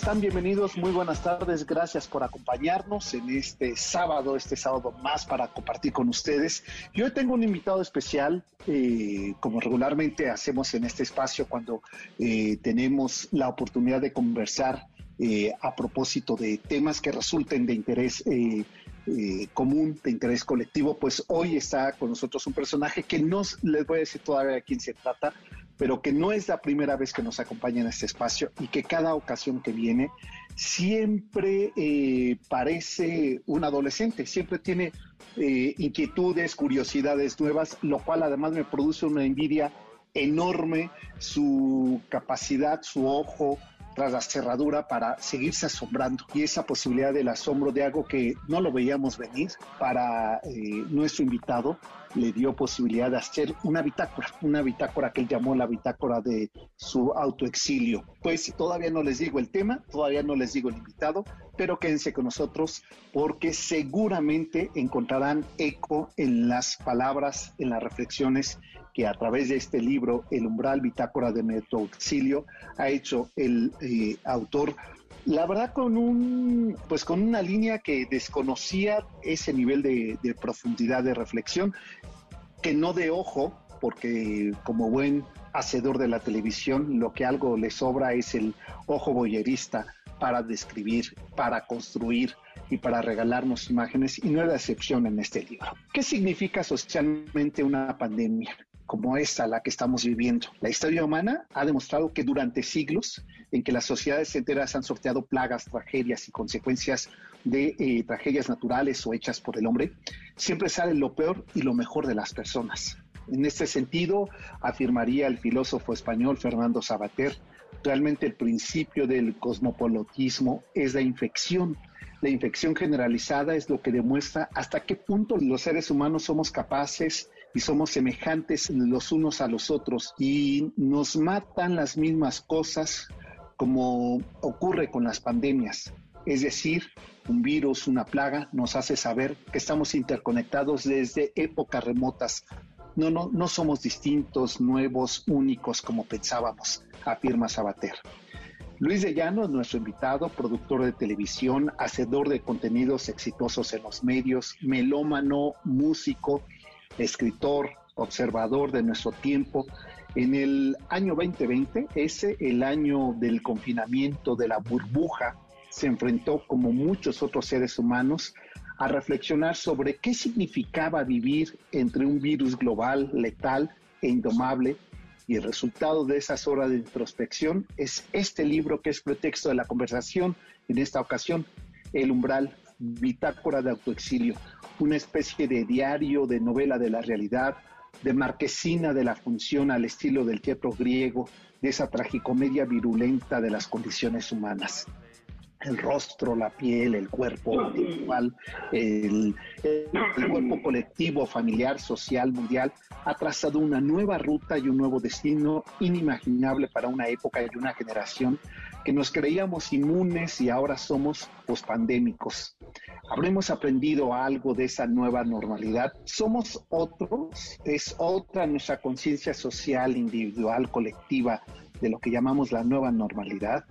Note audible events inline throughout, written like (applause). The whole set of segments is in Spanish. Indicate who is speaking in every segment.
Speaker 1: Están? Bienvenidos, muy buenas tardes. Gracias por acompañarnos en este sábado, este sábado más para compartir con ustedes. Y hoy tengo un invitado especial, eh, como regularmente hacemos en este espacio cuando eh, tenemos la oportunidad de conversar eh, a propósito de temas que resulten de interés común, de interés colectivo, pues hoy está con nosotros un personaje que no les voy a decir todavía de quién se trata, pero que no es la primera vez que nos acompaña en este espacio y que cada ocasión que viene siempre eh, parece un adolescente, siempre tiene eh, inquietudes, curiosidades nuevas, lo cual además me produce una envidia enorme, su capacidad, su ojo, tras la cerradura para seguirse asombrando. Y esa posibilidad del asombro de algo que no lo veíamos venir para eh, nuestro invitado le dio posibilidad de hacer una bitácora, una bitácora que él llamó la bitácora de su autoexilio. Pues todavía no les digo el tema, todavía no les digo el invitado, pero quédense con nosotros porque seguramente encontrarán eco en las palabras, en las reflexiones que a través de este libro, El umbral bitácora de mi autoexilio, ha hecho el eh, autor la verdad con un pues con una línea que desconocía ese nivel de, profundidad de reflexión que no de ojo porque como buen hacedor de la televisión lo que algo le sobra es el ojo boyerista para describir para construir y para regalarnos imágenes y no es la excepción en este libro. ¿Qué significa socialmente una pandemia? como esta, la que estamos viviendo. La historia humana ha demostrado que durante siglos en que las sociedades enteras han sorteado plagas, tragedias y consecuencias de eh, tragedias naturales o hechas por el hombre, siempre sale lo peor y lo mejor de las personas. En este sentido, afirmaría el filósofo español Fernando Sabater, realmente el principio del cosmopolitismo es la infección. La infección generalizada es lo que demuestra hasta qué punto los seres humanos somos capaces y somos semejantes los unos a los otros y nos matan las mismas cosas como ocurre con las pandemias. Es decir, un virus, una plaga, nos hace saber que estamos interconectados desde épocas remotas. No, no, no somos distintos, nuevos, únicos como pensábamos, afirma Sabater. Luis de Llano es nuestro invitado, productor de televisión, hacedor de contenidos exitosos en los medios, melómano, músico, escritor, observador de nuestro tiempo. En el año 2020, ese, el año del confinamiento, de la burbuja, se enfrentó, como muchos otros seres humanos, a reflexionar sobre qué significaba vivir entre un virus global, letal e indomable. Y el resultado de esas horas de introspección es este libro que es pretexto de la conversación en esta ocasión, El umbral, bitácora de autoexilio, una especie de diario, de novela de la realidad, de marquesina de la función al estilo del teatro griego, de esa tragicomedia virulenta de las condiciones humanas. El rostro, la piel, el cuerpo individual, el, cuerpo colectivo, familiar, social, mundial, ha trazado una nueva ruta y un nuevo destino inimaginable para una época y una generación que nos creíamos inmunes y ahora somos pospandémicos. ¿Habremos aprendido algo de esa nueva normalidad? ¿Somos otros? ¿Es otra nuestra conciencia social, individual, colectiva de lo que llamamos la nueva normalidad?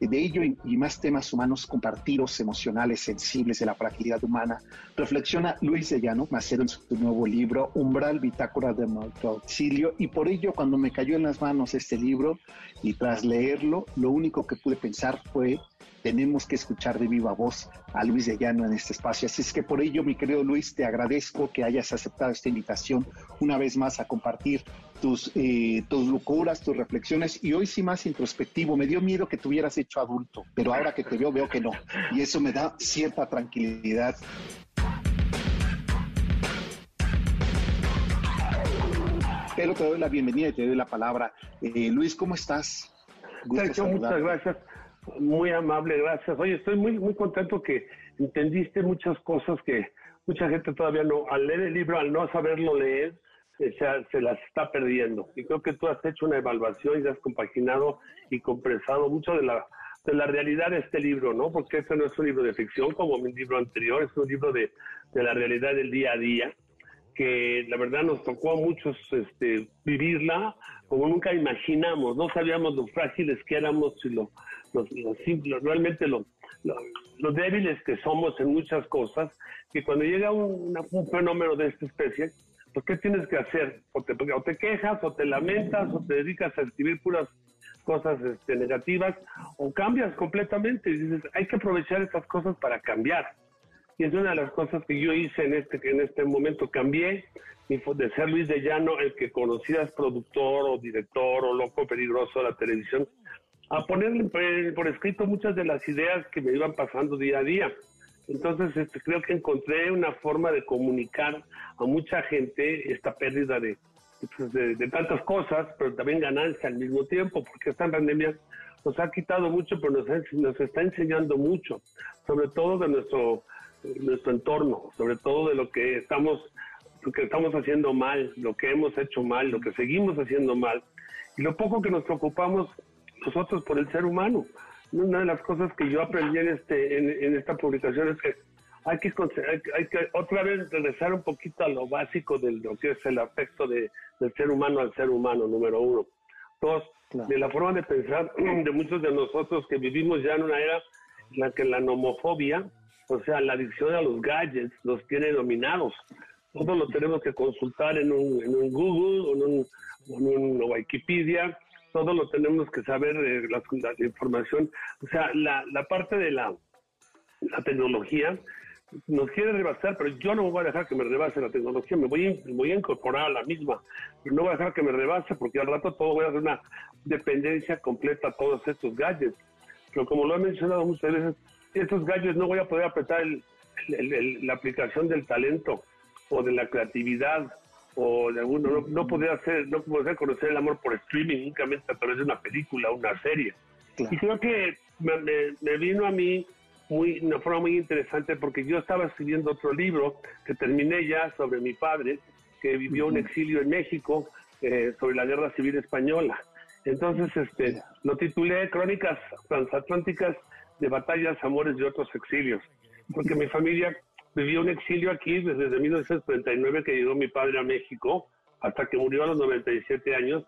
Speaker 1: De ello y más temas humanos compartidos, emocionales, sensibles de la fragilidad humana, reflexiona Luis de Llano Macedo en su nuevo libro, Umbral, Bitácora de Auxilio, y por ello cuando me cayó en las manos este libro y tras leerlo, lo único que pude pensar fue tenemos que escuchar de viva voz a Luis de Llano en este espacio. Así es que por ello, mi querido Luis, te agradezco que hayas aceptado esta invitación una vez más a compartir tus, eh, tus locuras, tus reflexiones y hoy sí más introspectivo. Me dio miedo que te hubieras hecho adulto, pero ahora que te veo, veo que no. Y eso me da cierta tranquilidad. Pero te doy la bienvenida y te doy la palabra. Eh, Luis, ¿cómo estás?
Speaker 2: Sergio, muchas gracias. Muy amable, gracias. Oye, estoy muy, muy contento que entendiste muchas cosas que mucha gente todavía no, al leer el libro, al no saberlo leer, se, las está perdiendo. Y creo que tú has hecho una evaluación y has compaginado y compresado mucho de la, de la realidad de este libro, ¿no? Porque este no es un libro de ficción como mi libro anterior, es un libro de, de la realidad del día a día que la verdad nos tocó a muchos este, vivirla como nunca imaginamos, no sabíamos lo frágiles que éramos y lo, realmente lo, lo, débiles que somos en muchas cosas, que cuando llega un, fenómeno de esta especie, pues ¿qué tienes que hacer? O te, o te quejas, o te lamentas, o te dedicas a escribir puras cosas este, negativas, o cambias completamente y dices, hay que aprovechar estas cosas para cambiar y es una de las cosas que yo hice en este, en este momento. Cambié de ser Luis de Llano, el que conocías productor o director o loco peligroso de la televisión, a ponerle por, escrito muchas de las ideas que me iban pasando día a día. Entonces este, creo que encontré una forma de comunicar a mucha gente esta pérdida de, pues, de, tantas cosas, pero también ganancia al mismo tiempo, porque esta pandemia nos ha quitado mucho, pero nos, nos está enseñando mucho, sobre todo de nuestro nuestro entorno, sobre todo de lo que estamos, lo que estamos haciendo mal, lo que hemos hecho mal, lo que seguimos haciendo mal, y lo poco que nos preocupamos nosotros por el ser humano. Una de las cosas que yo aprendí en, este, en, esta publicación es que hay que, hay, que otra vez regresar un poquito a lo básico de lo que es el afecto de, del ser humano al ser humano, número uno. Dos, de la forma de pensar (clears throat) de muchos de nosotros que vivimos ya en una era en la que la nomofobia o sea, la adicción a los gadgets nos tiene dominados. Todo lo tenemos que consultar en un, en un Google o en un, Wikipedia. Todo lo tenemos que saber, de la, información. O sea, la, la parte de la, la tecnología nos quiere rebasar, pero yo no voy a dejar que me rebase la tecnología, me voy, a, voy a incorporar a la misma, pero no voy a dejar que me rebase porque al rato todo voy a hacer una dependencia completa a todos estos gadgets. Pero como lo he mencionado muchas veces, estos gallos no voy a poder apretar la aplicación del talento o de la creatividad o de alguno, no, no poder hacer, no poder conocer el amor por streaming únicamente a través de una película, una serie. Y creo que me, vino a mí muy, una forma muy interesante porque yo estaba escribiendo otro libro que terminé ya sobre mi padre, que vivió un exilio en México eh, sobre la guerra civil española. Entonces, este, lo titulé Crónicas Transatlánticas de batallas, amores y otros exilios. Porque mi familia vivió un exilio aquí desde 1939 que llegó mi padre a México hasta que murió a los 97 años.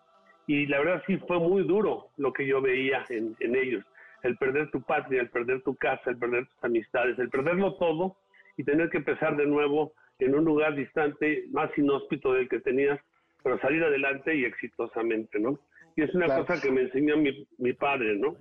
Speaker 2: Y la verdad sí fue muy duro lo que yo veía en, en ellos. El perder tu patria, el perder tu casa, el perder tus amistades, el perderlo todo y tener que empezar de nuevo en un lugar distante, más inhóspito del que tenías, pero salir adelante y exitosamente, ¿no? Y es una cosa que me enseñó mi, mi padre, ¿no?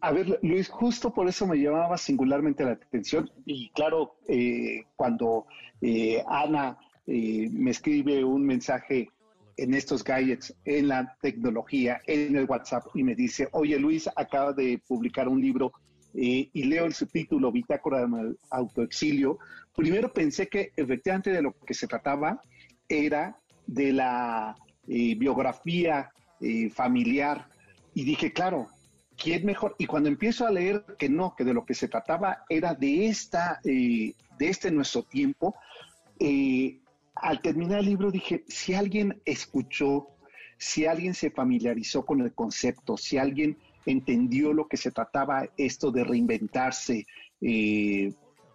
Speaker 1: A ver, Luis, justo por eso me llamaba singularmente la atención. Y claro, eh, cuando eh, Ana eh, me escribe un mensaje en estos gadgets, en la tecnología, en el WhatsApp y me dice, oye Luis, acaba de publicar un libro y leo el subtítulo Bitácora del autoexilio, primero pensé que efectivamente de lo que se trataba era de la biografía familiar. Y dije, claro, ¿quién mejor? Y cuando empiezo a leer que no, que de lo que se trataba era de esta, eh, de este nuestro tiempo, eh, al terminar el libro dije, si alguien escuchó, si alguien se familiarizó con el concepto, si alguien entendió lo que se trataba esto de reinventarse eh,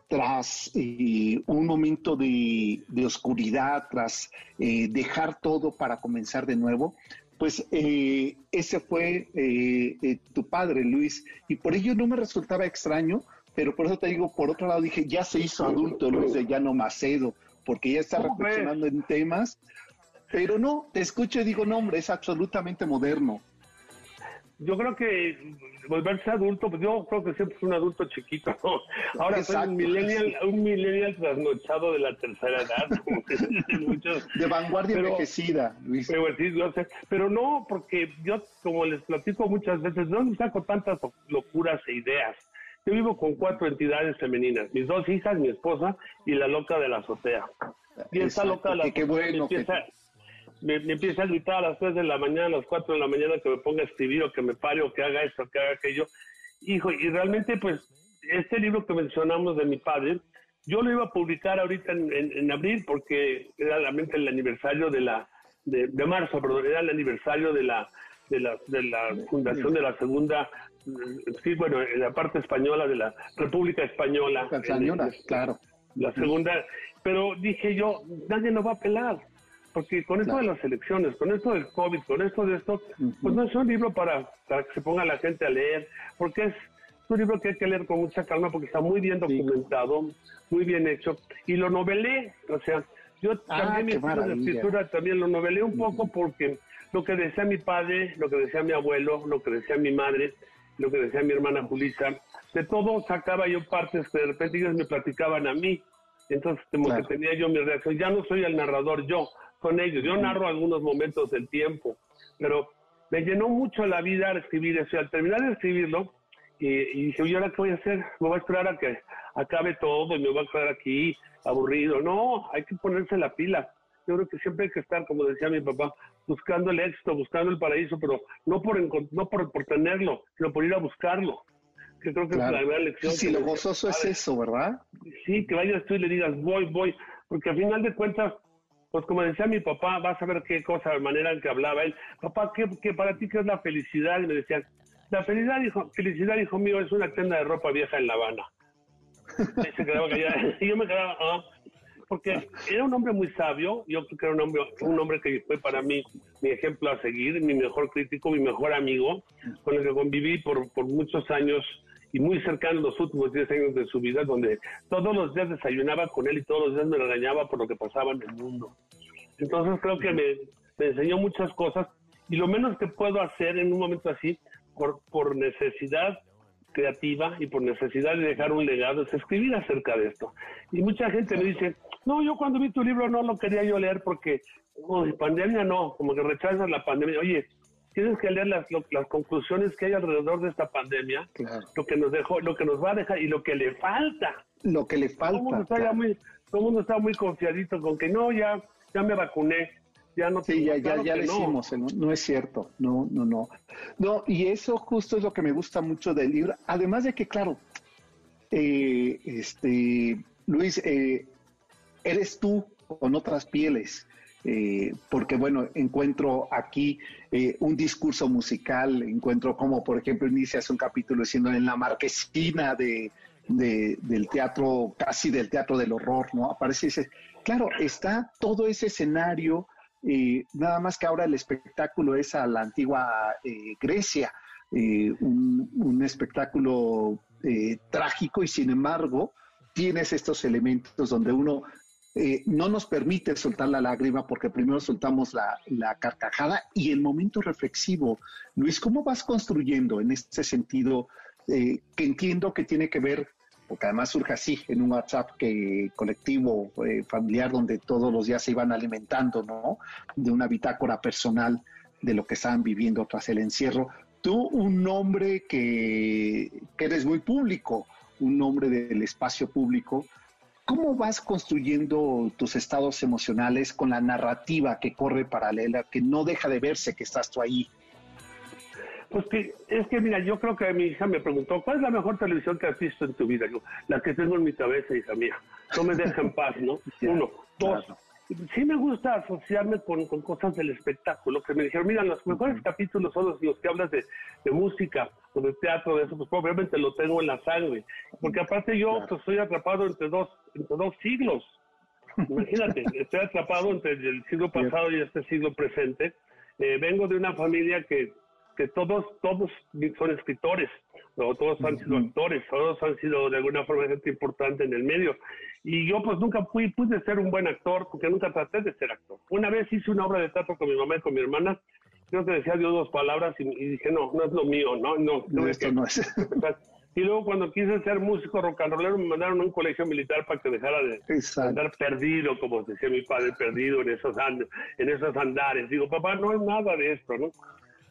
Speaker 1: tras un momento de, de, oscuridad, tras dejar todo para comenzar de nuevo, pues eh, ese fue eh, eh, tu padre, Luis, y por ello no me resultaba extraño, pero por eso te digo, por otro lado dije, ya se hizo adulto Luis de Llano Macedo, porque ya está reflexionando en temas, pero no, te escucho y digo, no, hombre, es absolutamente moderno
Speaker 2: yo creo que volverse adulto, pues yo creo que siempre fui un adulto chiquito. Ahora soy un millennial, un millennial trasnochado de la tercera edad. (laughs)
Speaker 1: de vanguardia envejecida,
Speaker 2: Luis. Pero, no, porque yo, como les platico muchas veces, no me saco tantas locuras e ideas? Yo vivo con cuatro entidades femeninas, mis dos hijas, mi esposa y la loca de la azotea. Y esa loca de la
Speaker 1: qué bueno
Speaker 2: me, empieza a gritar a las 3 de la mañana, a las 4 de la mañana que me ponga a escribir o que me pare o que haga esto, que haga aquello. Hijo, y realmente pues este libro que mencionamos de mi padre, yo lo iba a publicar ahorita en, abril porque era realmente el aniversario de la, de, marzo, perdón, era el aniversario de la, de la, de la fundación de la segunda, sí, bueno, en la parte española de la República Española.
Speaker 1: Española, claro.
Speaker 2: La segunda, pero dije yo, nadie nos va a pelar porque con esto de las elecciones, con esto del COVID, con esto de esto, pues no es un libro para, para que se ponga la gente a leer, porque es un libro que hay que leer con mucha calma porque está muy bien documentado, muy bien hecho, y lo novelé, o sea, yo
Speaker 1: ah, también mi escritura
Speaker 2: también lo novelé un poco porque lo que decía mi padre, lo que decía mi abuelo, lo que decía mi madre, lo que decía mi hermana Julisa, de todo sacaba yo partes que de repente ellos me platicaban a mí, entonces como que tenía yo mi reacción, ya no soy el narrador yo, con ellos. Yo narro algunos momentos del tiempo, pero me llenó mucho la vida escribir eso. Y al terminar de escribirlo, y, dije, ¿y ahora qué voy a hacer? Me voy a esperar a que acabe todo y me voy a quedar aquí aburrido. No, hay que ponerse la pila. Yo creo que siempre hay que estar, como decía mi papá, buscando el éxito, buscando el paraíso, pero no por, no por, por tenerlo, sino por ir a buscarlo. Que creo que es la gran lección.
Speaker 1: Sí, lo gozoso es eso, ¿verdad?
Speaker 2: Sí, que vayas tú y le digas, voy, voy. Porque al final de cuentas, pues como decía mi papá, vas a ver qué cosa, la manera en que hablaba él, papá, ¿qué, para ti qué es la felicidad? Y me decían, la felicidad, hijo, felicidad, hijo mío, es una tienda de ropa vieja en La Habana. Y, se quedaba (laughs) y yo me quedaba, ah, porque era un hombre muy sabio, yo creo que era un hombre, un hombre que fue para mí mi ejemplo a seguir, mi mejor crítico, mi mejor amigo, con el que conviví por, por muchos años y muy cercano los últimos 10 años de su vida, donde todos los días desayunaba con él y todos los días me regañaba por lo que pasaba en el mundo. Entonces creo que me, enseñó muchas cosas y lo menos que puedo hacer en un momento así, por, por necesidad creativa y por necesidad de dejar un legado, es escribir acerca de esto. Y mucha gente me dice, no, yo cuando vi tu libro no lo quería yo leer porque, oh, pandemia no, como que rechazas la pandemia. Oye, tienes que leer las, las conclusiones que hay alrededor de esta pandemia, lo que nos dejó, lo que nos va a dejar y lo que le falta.
Speaker 1: Lo que le falta.
Speaker 2: Todo el mundo está, muy, todo está muy confiadito con que no, ya, ya me vacuné. Ya no
Speaker 1: sí, ya, ya, ya decimos, no. no. es cierto, no, no, no. No, y eso justo es lo que me gusta mucho del libro. Además de que, claro, eh, este, Luis, eh, eres tú con otras pieles. Eh, porque bueno, encuentro aquí eh, un discurso musical, encuentro como por ejemplo inicias un capítulo diciendo en la marquesina de, del teatro, casi del teatro del horror, ¿no? Aparece ese, claro, está todo ese escenario, eh, nada más que ahora el espectáculo es a la antigua Grecia, un, un, espectáculo trágico y sin embargo tienes estos elementos donde uno eh, no nos permite soltar la lágrima porque primero soltamos la, carcajada y el momento reflexivo. Luis, ¿cómo vas construyendo en este sentido eh, que entiendo que tiene que ver, porque además surge así, en un WhatsApp que, colectivo, eh, familiar, donde todos los días se iban alimentando, ¿no? De una bitácora personal de lo que estaban viviendo tras el encierro. Tú, un hombre que, que eres muy público, un hombre del espacio público, ¿Cómo vas construyendo tus estados emocionales con la narrativa que corre paralela, que no deja de verse que estás tú ahí?
Speaker 2: Pues que es que, mira, yo creo que mi hija me preguntó, ¿cuál es la mejor televisión que has visto en tu vida? Yo, la que tengo en mi cabeza, hija mía. No me deja en paz, ¿no? (laughs) Uno. Dos, sí me gusta asociarme con, cosas del espectáculo, que me dijeron, mira, los mejores capítulos son los, que hablas de, música o de teatro, de eso, pues probablemente lo tengo en la sangre, porque aparte yo pues, estoy atrapado entre dos, dos siglos. Imagínate, (laughs) estoy atrapado entre el siglo pasado y este siglo presente. Eh, vengo de una familia que, que todos, todos son escritores, o todos han sido actores, todos han sido de alguna forma gente importante en el medio. Y yo pues nunca fui, pude ser un buen actor porque nunca traté de ser actor. Una vez hice una obra de teatro con mi mamá y con mi hermana, creo que decía Dios dos palabras y, dije, no, no es lo mío, no, no.
Speaker 1: No, esto no es. (laughs)
Speaker 2: Y luego cuando quise ser músico rock and rollero me mandaron a un colegio militar para que dejara de andar perdido, como decía mi padre, perdido en esos, en esos andares. Digo, papá, no es nada de esto, ¿no?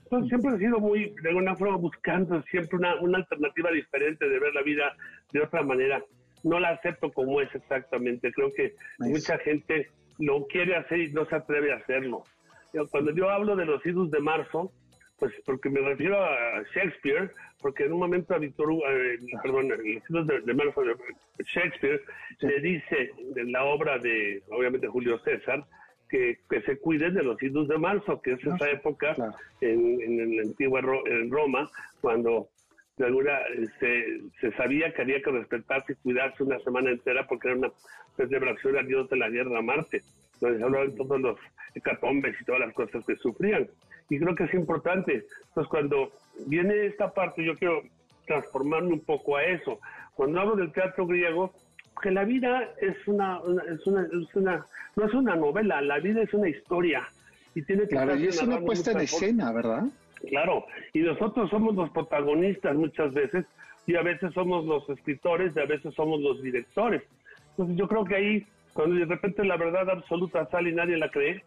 Speaker 2: Entonces siempre he sido muy, de alguna forma, buscando siempre una, una alternativa diferente de ver la vida de otra manera no la acepto como es exactamente. Creo que mucha gente lo quiere hacer y no se atreve a hacerlo. cuando yo hablo de los idus de marzo, pues porque me refiero a Shakespeare, porque en un momento a Víctor eh, perdón, de, marzo de Shakespeare le dice en la obra de, obviamente, Julio César, que, que, se cuiden de los idus de marzo, que es esa época en, en, la antigua en Roma, cuando de alguna se, se, sabía que había que respetarse y cuidarse una semana entera porque era una celebración al dios de la guerra Marte. Entonces hablaban todos los hecatombes y todas las cosas que sufrían. Y creo que es importante. Entonces cuando viene esta parte, yo quiero transformarme un poco a eso. Cuando hablo del teatro griego, que la vida es una, es una, es una, no es una novela, la vida es una historia.
Speaker 1: Y tiene que claro, y es una puesta en escena, ¿verdad?
Speaker 2: Claro, y nosotros somos los protagonistas muchas veces, y a veces somos los escritores, y a veces somos los directores. Entonces yo creo que ahí, cuando de repente la verdad absoluta sale y nadie la cree,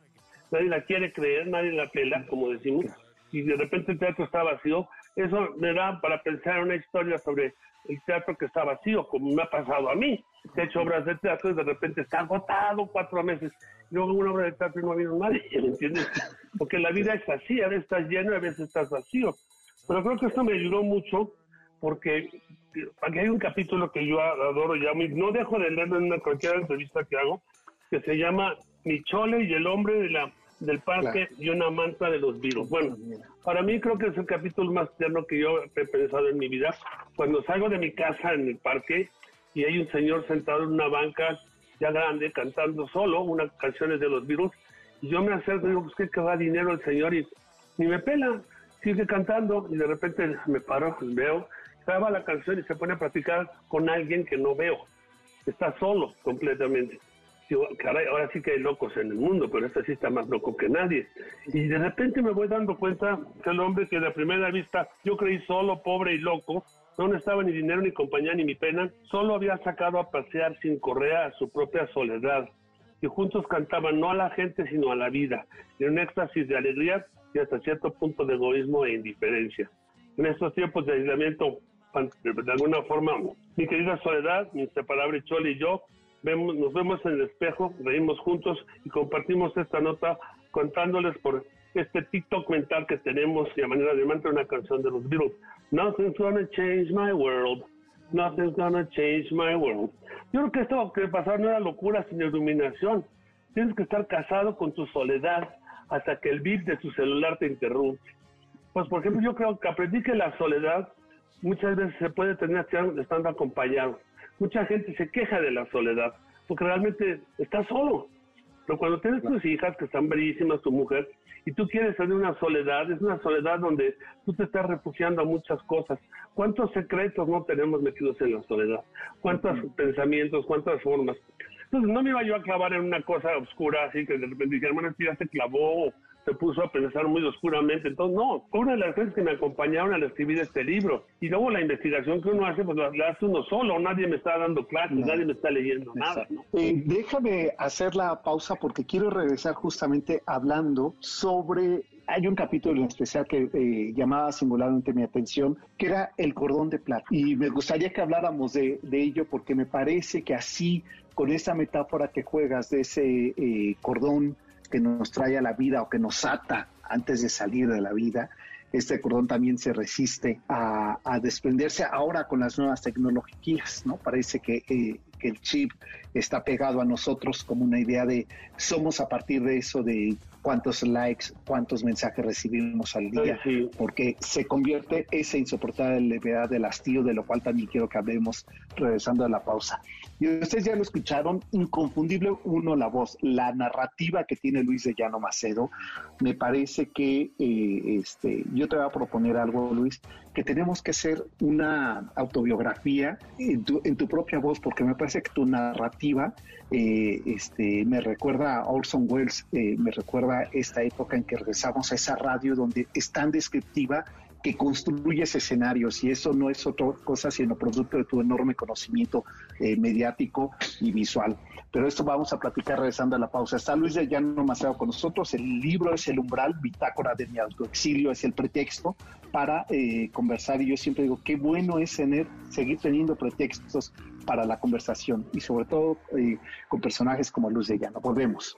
Speaker 2: nadie la quiere creer, nadie la pela, como decimos, y de repente el teatro está vacío, eso me da para pensar en una historia sobre el teatro que está vacío, como me ha pasado a mí. He hecho obras de teatro y de repente está agotado cuatro meses. Luego una obra de teatro y no ha habido nadie, (laughs) ¿me entiendes? Porque la vida es así, a veces estás lleno a veces estás vacío. Pero creo que esto me ayudó mucho porque aquí hay un capítulo que yo adoro ya, no dejo de leerlo en cualquier entrevista que hago, que se llama Michole y el hombre de la del parque y una manta de los virus. Bueno, para mí creo que es el capítulo más tierno que yo he pensado en mi vida. Cuando salgo de mi casa en el parque y hay un señor sentado en una banca ya grande cantando solo unas canciones de los virus, y yo me acerco y digo, pues que que va dinero el señor y ni me pela, sigue cantando y de repente me paro, veo, graba la canción y se pone a practicar con alguien que no veo. Está solo completamente caray, ahora sí que hay locos en el mundo, pero este sí está más loco que nadie. Y de repente me voy dando cuenta que el hombre que de primera vista yo creí solo, pobre y loco, no necesitaba ni dinero, ni compañía, ni mi pena, solo había sacado a pasear sin correa a su propia soledad. Y juntos cantaban no a la gente, sino a la vida, en un éxtasis de alegría y hasta cierto punto de egoísmo e indiferencia. En estos tiempos de aislamiento, de alguna forma, mi querida Soledad, mi inseparable Chole y yo, nos vemos en el espejo, reímos juntos y compartimos esta nota contándoles por este TikTok mental que tenemos y a manera de mantra una canción de los Beatles. Nothing's gonna change my world. Nothing's gonna change my world. Yo creo que esto que pasó no era locura, sino iluminación. Tienes que estar casado con tu soledad hasta que el beat de tu celular te interrumpe. Pues, por ejemplo, yo creo que aprendí que la soledad muchas veces se puede tener estando acompañado mucha gente se queja de la soledad, porque realmente está solo. Pero cuando tienes tus hijas que están bellísimas, tu mujer, y tú quieres tener una soledad, es una soledad donde tú te estás refugiando a muchas cosas. ¿Cuántos secretos no tenemos metidos en la soledad? ¿Cuántos pensamientos, cuántas formas? Entonces no me iba yo a clavar en una cosa oscura así que de repente dije, hermano, ya se clavó se puso a pensar muy oscuramente. Entonces, no, fue una de las cosas que me acompañaron al escribir este libro. Y luego la investigación que uno hace, pues la, hace uno solo, nadie me está dando clases, nadie me está leyendo nada.
Speaker 1: Eh, déjame hacer la pausa porque quiero regresar justamente hablando sobre hay un capítulo en especial que eh, llamaba singularmente mi atención, que era el cordón de plata. Y me gustaría que habláramos de, ello porque me parece que así, con esa metáfora que juegas de ese eh, cordón que nos trae a la vida o que nos ata antes de salir de la vida, este cordón también se resiste a, desprenderse ahora con las nuevas tecnologías, ¿no? Parece que, eh, que, el chip está pegado a nosotros como una idea de somos a partir de eso de cuántos likes, cuántos mensajes recibimos al día, porque se convierte esa insoportable levedad del hastío, de lo cual también quiero que hablemos regresando a la pausa. Y ustedes ya lo escucharon, inconfundible uno la voz, la narrativa que tiene Luis de Llano Macedo, me parece que eh, este, yo te voy a proponer algo, Luis, que tenemos que hacer una autobiografía en tu, en tu propia voz, porque me parece que tu narrativa eh, este, me recuerda a Orson Welles, eh, me recuerda esta época en que regresamos a esa radio donde es tan descriptiva que construyes escenarios y eso no es otra cosa sino producto de tu enorme conocimiento eh, mediático y visual. Pero esto vamos a platicar regresando a la pausa. Está Luis de Llano Maceo con nosotros. El libro es el umbral, bitácora de mi autoexilio, es el pretexto para eh, conversar. Y yo siempre digo, qué bueno es tener, seguir teniendo pretextos para la conversación y sobre todo eh, con personajes como Luis de Llano. Volvemos.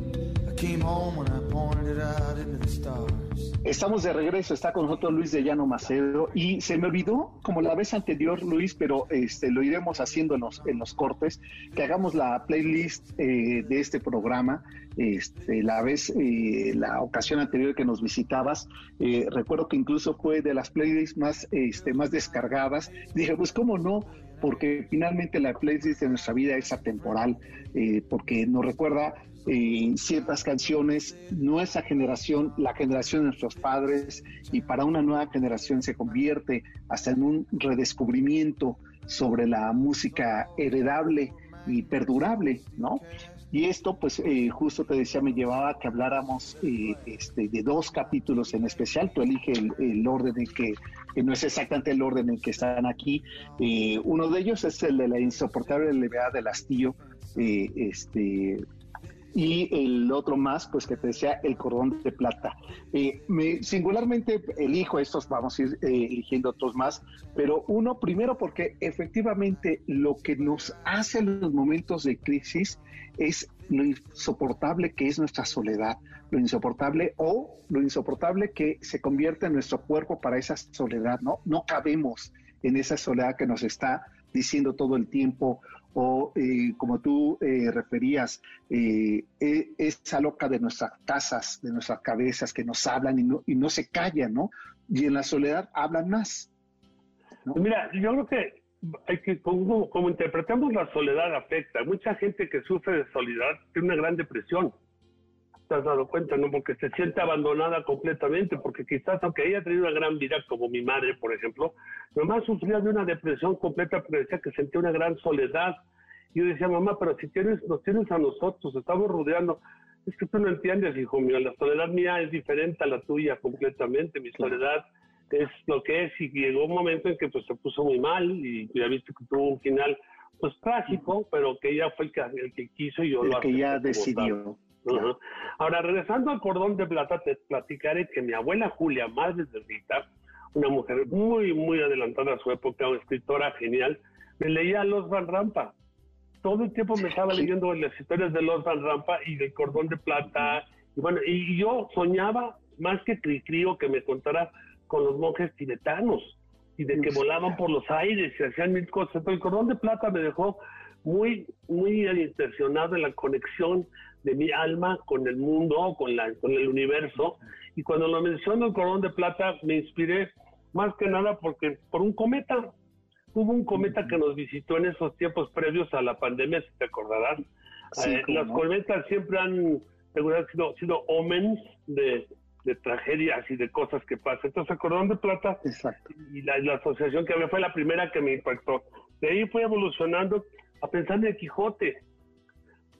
Speaker 1: Estamos de regreso, está con nosotros Luis de Llano Macedo y se me olvidó, como la vez anterior, Luis, pero este lo iremos haciendo en los, en los cortes, que hagamos la playlist eh, de este programa. Este, la vez, eh, la ocasión anterior que nos visitabas, eh, recuerdo que incluso fue de las playlists más, este, más descargadas. Dije, pues cómo no, porque finalmente la playlist de nuestra vida es atemporal, porque nos recuerda eh, ciertas canciones, nuestra generación, la generación de nuestros padres, y para una nueva generación se convierte hasta en un redescubrimiento sobre la música heredable y perdurable, ¿no? Y esto, pues, eh, justo te decía, me llevaba a que habláramos eh, este, de dos capítulos en especial. Tú elige el, orden en que, que, no es exactamente el orden en que están aquí. uno de ellos es el de la insoportable levedad del hastío, este, y el otro más, pues que te decía el cordón de plata. Eh, me, singularmente elijo estos, vamos a ir eh, eligiendo otros más, pero uno primero porque efectivamente lo que nos hace en los momentos de crisis es lo insoportable que es nuestra soledad, lo insoportable o lo insoportable que se convierte en nuestro cuerpo para esa soledad, ¿no? No cabemos en esa soledad que nos está diciendo todo el tiempo, o eh, como tú eh, referías, eh, e, esa loca de nuestras casas, de nuestras cabezas que nos hablan y no, y no se callan, ¿no? Y en la soledad hablan más.
Speaker 2: Mira, yo creo que hay que, como, como interpretamos la soledad afecta, mucha gente que sufre de soledad tiene una gran depresión te has dado cuenta, ¿no? Porque se siente abandonada completamente, porque quizás aunque ella tenido una gran vida, como mi madre, por ejemplo, mamá sufría de una depresión completa, pero decía que sentía una gran soledad. Y yo decía, mamá, pero si tienes, nos tienes a nosotros, estamos rodeando. Es que tú no entiendes, hijo mío, la soledad mía es diferente a la tuya completamente. Mi soledad es lo que es y llegó un momento en que pues se puso muy mal y ya viste que tuvo un final pues trágico, pero que ella fue el que, el que quiso y yo
Speaker 1: el
Speaker 2: lo
Speaker 1: que ya decidió.
Speaker 2: Ahora, regresando al cordón de plata, te platicaré que mi abuela Julia, madre de Rita, una mujer muy, muy adelantada a su época, una escritora genial, me leía Los Van Rampa. Todo el tiempo me estaba leyendo las historias de Los Van Rampa y del cordón de plata. Y bueno, y yo soñaba más que crío que me contara con los monjes tibetanos y de que volaban por los aires y hacían mil cosas. Pero el cordón de plata me dejó muy, muy intencionado en la conexión de mi alma con el mundo, con, la, con el universo. Y cuando lo menciono el cordón de plata, me inspiré más que nada porque por un cometa. Hubo un cometa que nos visitó en esos tiempos previos a la pandemia, si te acordarás. Eh, las cometas siempre han sido, sido omens de, de, tragedias y de cosas que pasan. Entonces, el cordón de plata y la, la, asociación que había fue la primera que me impactó. De ahí fue evolucionando a pensar en el Quijote.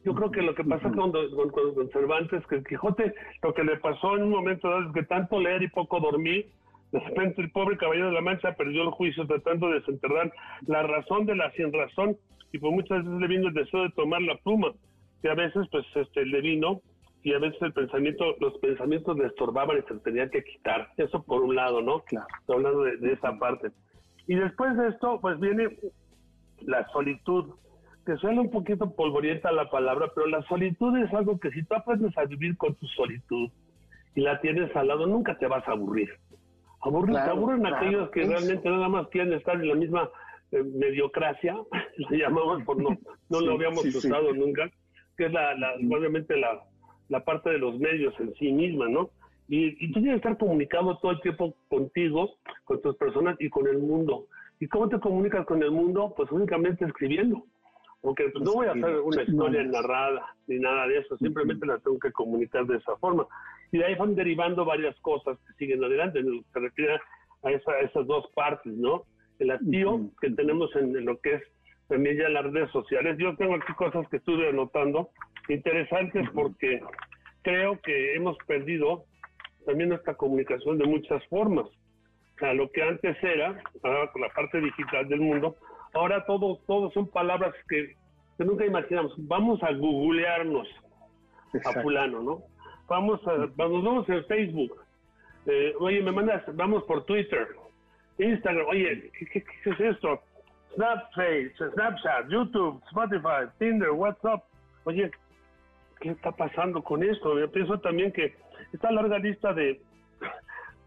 Speaker 2: Yo creo que lo que pasa con, con, Cervantes, que el Quijote, lo que le pasó en un momento dado es que tanto leer y poco dormir, de repente el pobre caballero de la Mancha perdió el juicio tratando de desenterrar la razón de la sin razón y pues muchas veces le vino el deseo de tomar la pluma, que a veces pues este le vino y a veces el pensamiento, los pensamientos le estorbaban y se tenían que quitar. Eso por un lado, ¿no? Claro. Estoy hablando de, de esa parte. Y después de esto, pues viene la solitud que suena un poquito polvorienta la palabra, pero la solitud es algo que si tú aprendes a vivir con tu solitud y la tienes al lado, nunca te vas a aburrir. Aburrir, te aburren aquellos que realmente nada más quieren estar en la misma eh, mediocracia, (laughs) lo llamamos por no, no lo habíamos usado nunca, que es la, la obviamente la, la parte de los medios en sí misma, ¿no? Y, y tú tienes que estar comunicado todo el tiempo contigo, con tus personas y con el mundo. ¿Y cómo te comunicas con el mundo? Pues únicamente escribiendo. Porque no voy a hacer una historia narrada ni nada de eso, simplemente la tengo que comunicar de esa forma. Y de ahí van derivando varias cosas que siguen adelante, en lo que se refiere a, esa, esas dos partes, ¿no? El hastío que tenemos en, lo que es también ya las redes sociales. Yo tengo aquí cosas que estuve anotando interesantes porque creo que hemos perdido también nuestra comunicación de muchas formas. O sea, lo que antes era, ahora con la parte digital del mundo, ahora todo, todo son palabras que, nunca imaginamos. Vamos a googlearnos a fulano, ¿no? Vamos a, nos vamos en Facebook. Eh, oye, me mandas, vamos por Twitter, Instagram, oye, ¿qué, qué es esto? Snapchat, Snapchat, YouTube, Spotify, Tinder, WhatsApp. Oye, ¿qué está pasando con esto? Yo pienso también que esta larga lista de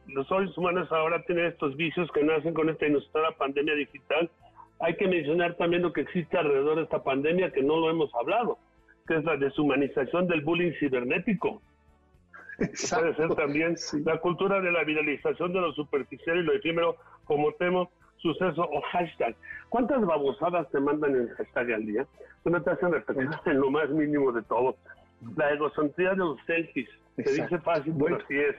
Speaker 2: los seres humanos ahora tienen estos vicios que nacen con esta inusitada pandemia digital. Hay que mencionar también lo que existe alrededor de esta pandemia que no lo hemos hablado, que es la deshumanización del bullying cibernético. Puede ser también la cultura de la viralización de lo superficial y lo efímero como tema suceso o hashtag. ¿Cuántas babosadas te mandan en hashtag al día? Que no te hacen reflexionar en lo más mínimo de todo. La egocentría de los selfies, se dice fácil, pero así es.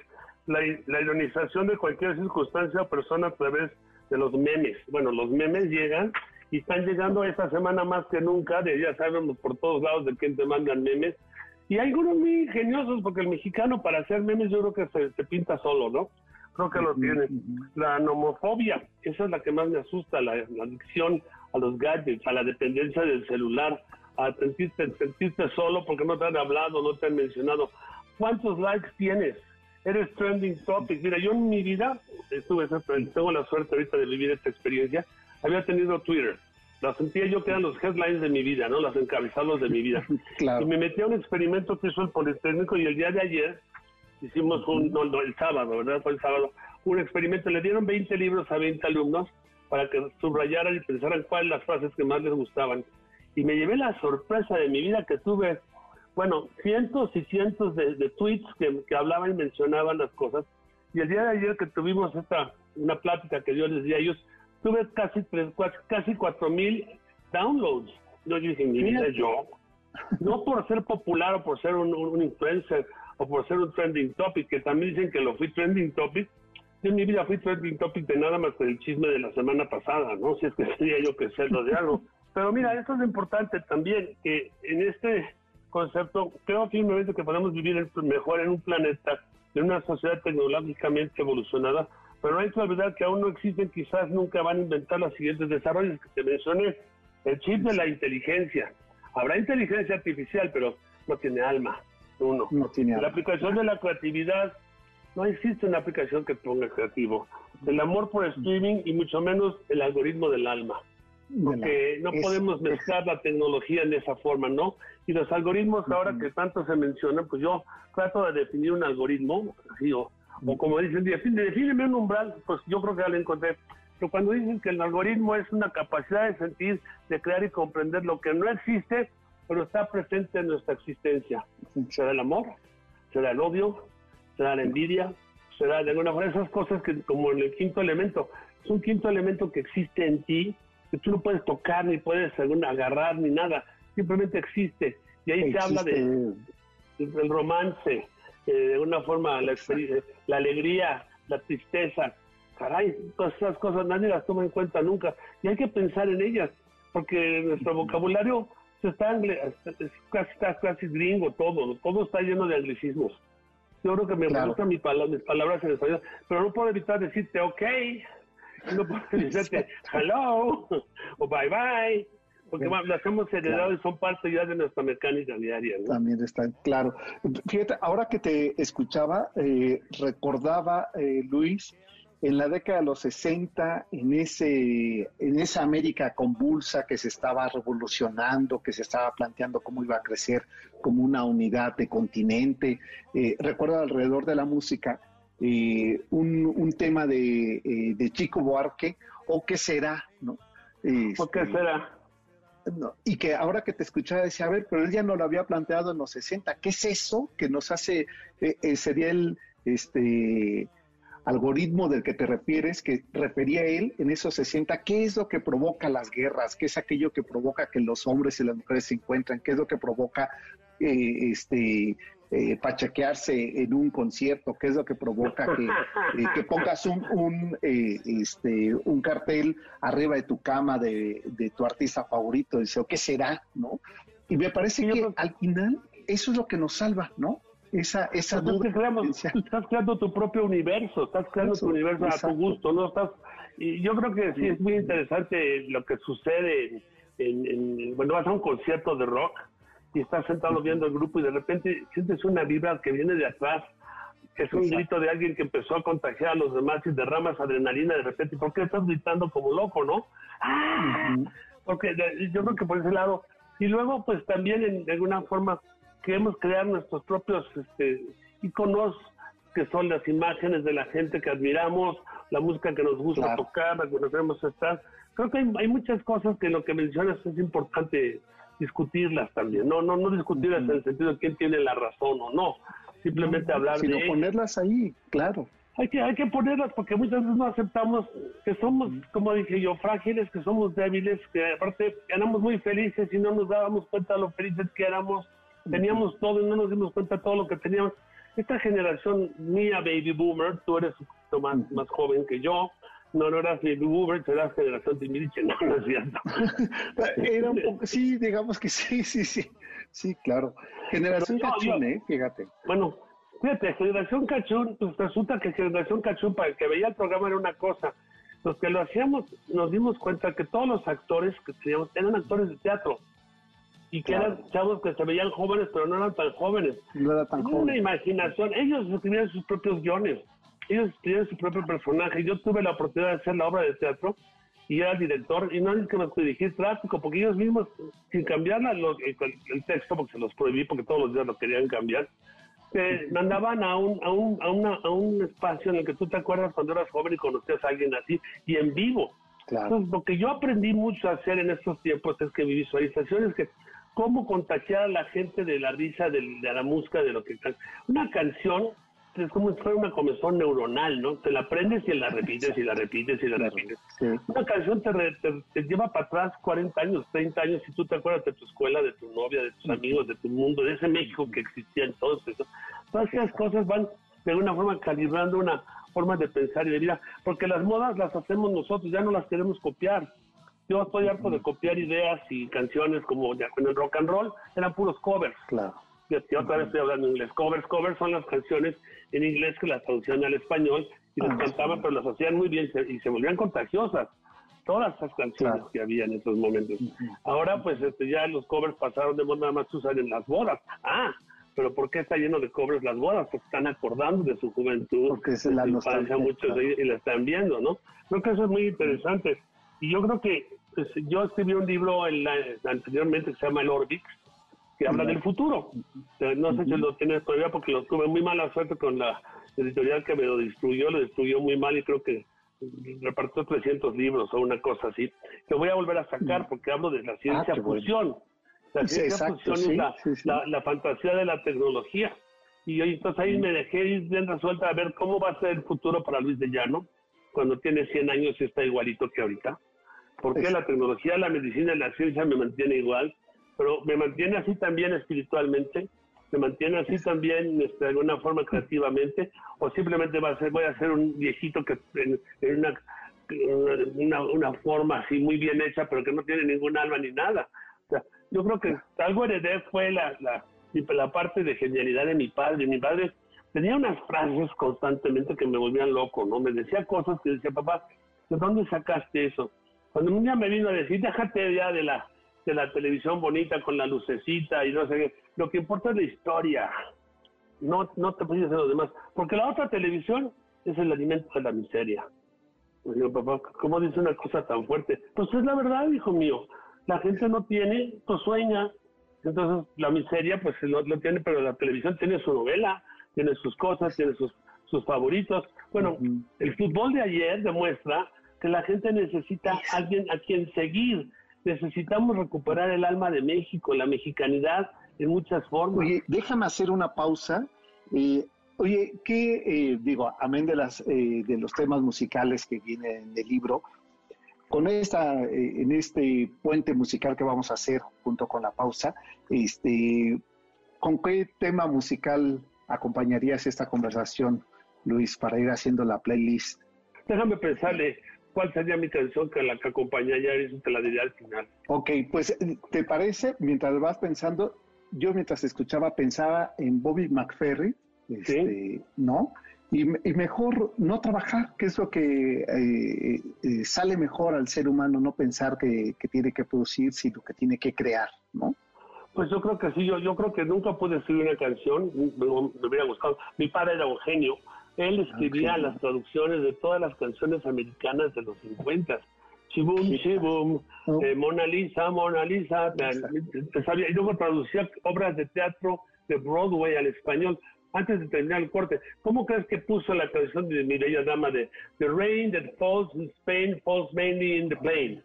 Speaker 2: La, la ironización de cualquier circunstancia o persona a través de los memes. Bueno, los memes llegan y están llegando esta semana más que nunca, de ya sabemos por todos lados de quién te mandan memes. Y hay algunos muy ingeniosos, porque el mexicano para hacer memes yo creo que se, se pinta solo, ¿no? creo que lo tiene. La nomofobia, esa es la que más me asusta, la, adicción a los gadgets, a la dependencia del celular, a sentirte, sentirte solo porque no te han hablado, no te han mencionado. ¿Cuántos likes tienes? Eres trending topic. Mira, yo en mi vida, estuve, tengo la suerte ahorita de vivir esta experiencia, había tenido Twitter. La sentía yo que eran los headlines de mi vida, ¿no? Los encabezados de mi vida. (laughs) Y me metí a un experimento que hizo el Politécnico y el día de ayer hicimos un, no, el sábado, ¿verdad? Fue el sábado, un experimento. Le dieron 20 libros a 20 alumnos para que subrayaran y pensaran cuáles las frases que más les gustaban. Y me llevé la sorpresa de mi vida que tuve, bueno, cientos y cientos de, tweets que, que, hablaban y mencionaban las cosas. Y el día de ayer que tuvimos esta, una plática que yo les di a ellos, tuve casi tres, casi cuatro mil downloads. No, yo dije, mira, yo, no por ser popular o por ser un, un influencer o por ser un trending topic, que también dicen que lo fui trending topic. Yo en mi vida fui trending topic de nada más que el chisme de la semana pasada, ¿no? Si es que (laughs) sería yo que sé lo de algo. Pero mira, esto es importante también, que en este concepto creo firmemente que podemos vivir mejor en un planeta, en una sociedad tecnológicamente evolucionada, pero no hay que olvidar que aún no existen, quizás nunca van a inventar los siguientes desarrollos que te mencioné. El chip de la inteligencia. Habrá inteligencia artificial, pero no tiene alma uno. la aplicación de la creatividad, no existe una aplicación que ponga creativo. El amor por streaming y mucho menos el algoritmo del alma. Porque no podemos mezclar la tecnología en esa forma, ¿no? Y los algoritmos, ahora que tanto se mencionan, pues yo trato de definir un algoritmo, así, o, como dicen, defíneme un umbral, pues yo creo que ya lo encontré. Pero cuando dicen que el algoritmo es una capacidad de sentir, de crear y comprender lo que no existe, pero está presente en nuestra existencia. ¿Será el amor? ¿Será el odio? ¿Será la envidia? ¿Será de alguna forma esas cosas que, como en el quinto elemento, es un quinto elemento que existe en ti, que tú no puedes tocar, ni puedes agarrar, ni nada, simplemente existe. Y ahí se habla de, del romance, eh, de alguna forma la, la alegría, la tristeza. Caray, todas esas cosas nadie las toma en cuenta nunca. Y hay que pensar en ellas, porque nuestro vocabulario está, casi, casi gringo todo, todo está lleno de anglicismos. Yo creo que me gustan mis, palabras, en español, pero no puedo evitar decirte ok, no decirte (laughs) hello. O bye bye, porque las hemos heredado y son parte ya de nuestra mecánica diaria.
Speaker 1: También está claro. Fíjate, ahora que te escuchaba, eh, recordaba, eh, Luis, en la década de los 60, en, ese, en esa América convulsa que se estaba revolucionando, que se estaba planteando cómo iba a crecer como una unidad de continente, eh, recuerdo alrededor de la música eh, un, tema de, eh, de, Chico Buarque, o qué será, ¿no?
Speaker 2: ¿O qué este, será?
Speaker 1: y que ahora que te escuchaba decía, a ver, pero él ya no lo había planteado en los 60, ¿qué es eso que nos hace, sería el, este, algoritmo del que te refieres, que refería él en esos 60, ¿qué es lo que provoca las guerras? ¿Qué es aquello que provoca que los hombres y las mujeres se encuentran? ¿Qué es lo que provoca eh, este eh, pachequearse en un concierto? ¿Qué es lo que provoca que, eh, que pongas un, un, este, un cartel arriba de tu cama de, tu artista favorito? Dice, ¿o qué será? ¿No? Y me parece que al final eso es lo que nos salva, ¿no? esa, esa
Speaker 2: duda. Estás creando, tu propio universo, estás creando tu universo a tu gusto, ¿no? Estás, y yo creo que sí, es muy interesante lo que sucede en, en, bueno, vas a un concierto de rock y estás sentado viendo el grupo y de repente sientes una vibra que viene de atrás, que es un grito de alguien que empezó a contagiar a los demás y derramas adrenalina de repente. ¿Por qué estás gritando como loco, no? ¡Ah! Porque yo creo que por ese lado. Y luego, pues también de alguna forma queremos crear nuestros propios este, iconos que son las imágenes de la gente que admiramos, la música que nos gusta tocar, la que nos queremos estar. Creo que hay, hay, muchas cosas que lo que mencionas es importante discutirlas también, no, no, no discutirlas en el sentido de quién tiene la razón o no, simplemente hablar
Speaker 1: sino
Speaker 2: de
Speaker 1: ponerlas ahí, claro.
Speaker 2: Hay que, hay que ponerlas porque muchas veces no aceptamos que somos, como dije yo, frágiles, que somos débiles, que aparte éramos muy felices y no nos dábamos cuenta de lo felices que éramos, teníamos todo y no nos dimos cuenta de todo lo que teníamos. Esta generación mía, baby boomer, tú eres un más, más joven que yo, no, no eras Baby Boomer, eras generación Timbiriche, no, no es cierto. (laughs)
Speaker 1: Era un poco, sí, digamos que sí, sí, sí, sí, claro. Generación Cachún, ¿eh? Fíjate.
Speaker 2: Bueno, fíjate, Generación Cachún, pues resulta que Generación Cachún, para el que veía el programa era una cosa. Los que lo hacíamos, nos dimos cuenta que todos los actores que teníamos eran actores de teatro y que eran chavos que se veían jóvenes, pero no eran tan jóvenes.
Speaker 1: No era tan jóvenes.
Speaker 2: Una imaginación. Ellos escribían sus propios guiones ellos tienen su propio personaje. Yo tuve la oportunidad de hacer la obra de teatro y era el director, y no es que me dirigir tráfico, porque ellos mismos, sin cambiar el, texto, porque se los prohibí, porque todos los días lo querían cambiar, te mandaban a un, a, un, a, una, a un espacio en el que tú te acuerdas cuando eras joven y conocías a alguien así, y en vivo. Entonces, lo que yo aprendí mucho a hacer en estos tiempos es que mi visualización es que cómo contagiar a la gente de la risa, de, de la música, de lo que... Una canción es como si fuera una comezón neuronal, ¿no? Te la aprendes y la repites y la repites y la repites. Una canción te, te, lleva para atrás 40 años, 30 años, y tú te acuerdas de tu escuela, de tu novia, de tus amigos, de tu mundo, de ese México que existía entonces. Todas esas cosas van de alguna forma calibrando una forma de pensar y de vida, porque las modas las hacemos nosotros, ya no las queremos copiar. Yo estoy harto de copiar ideas y canciones como ya con el rock and roll, eran puros covers.
Speaker 1: Claro.
Speaker 2: Yo otra vez estoy hablando en inglés. Covers, covers son las canciones en inglés que las traducían al español y las ah, cantaban, pero las hacían muy bien y se volvían contagiosas. Todas esas canciones que había en esos momentos. Ahora, pues este, ya los covers pasaron de moda, nada más usar en las bodas. Ah, pero ¿por qué está lleno de covers las bodas? Porque están acordando de su juventud,
Speaker 1: Porque es la
Speaker 2: infancia, muchos y la están viendo, ¿no? Creo que eso es muy interesante. Y yo creo que pues, yo escribí un libro en la, anteriormente que se llama El Orbix, que habla del futuro. No sé si lo tienes todavía porque lo tuve muy mala suerte con la editorial que me lo destruyó, lo destruyó muy mal y creo que repartió 300 libros o una cosa así. Que voy a volver a sacar porque hablo de la ciencia ah, fusión. La ciencia fusión es la, fantasía de la tecnología. Y yo entonces ahí me dejé ir bien resuelta a ver cómo va a ser el futuro para Luis de Llano cuando tiene 100 años y está igualito que ahorita. Porque la tecnología, la medicina y la ciencia me mantiene igual pero me mantiene así también espiritualmente, me mantiene así también este, de alguna forma creativamente, o simplemente va a ser, voy a ser un viejito que en, una, una, forma así muy bien hecha, pero que no tiene ningún alma ni nada. O sea, yo creo que algo heredé fue la, la, la parte de genialidad de mi padre. Mi padre tenía unas frases constantemente que me volvían loco, ¿no? Me decía cosas que decía, papá, ¿de dónde sacaste eso? Cuando un día me vino a decir, déjate ya de la de la televisión bonita con la lucecita y no sé qué. Lo que importa es la historia. No, no te puedes hacer lo demás. Porque la otra televisión es el alimento de la miseria. Pues digo, papá, ¿cómo dice una cosa tan fuerte? Pues es la verdad, hijo mío. La gente no tiene, pues sueña. Entonces, la miseria, pues lo, lo tiene, pero la televisión tiene su novela, tiene sus cosas, tiene sus, sus favoritos. Bueno, el fútbol de ayer demuestra que la gente necesita alguien a quien seguir necesitamos recuperar el alma de México, la mexicanidad en muchas formas.
Speaker 1: Oye, déjame hacer una pausa. Eh, oye, ¿qué eh, digo, amén de, las, eh, de los temas musicales que vienen en el libro, con esta, en este puente musical que vamos a hacer junto con la pausa, este, ¿con qué tema musical acompañarías esta conversación, Luis, para ir haciendo la playlist?
Speaker 2: Déjame pensarle, cuál sería mi canción que la que acompañaría y eso te la diría al final.
Speaker 1: Ok, pues ¿te parece? Mientras vas pensando, yo mientras escuchaba pensaba en Bobby McFerry, este, ¿no? Y, mejor no trabajar, que es lo que eh, eh, sale mejor al ser humano, no pensar que, tiene que producir, sino que tiene que crear, ¿no?
Speaker 2: Pues yo creo que sí, yo, yo creo que nunca pude escribir una canción, me, hubiera gustado. Mi padre era un genio, él escribía las traducciones de todas las canciones americanas de los 50 Chibum, Chibum, oh. eh, Mona Lisa, Mona Lisa, y luego traducía obras de teatro de Broadway al español antes de terminar el corte. ¿Cómo crees que puso la canción de mi bella dama de The rain that falls in Spain falls mainly in the plain?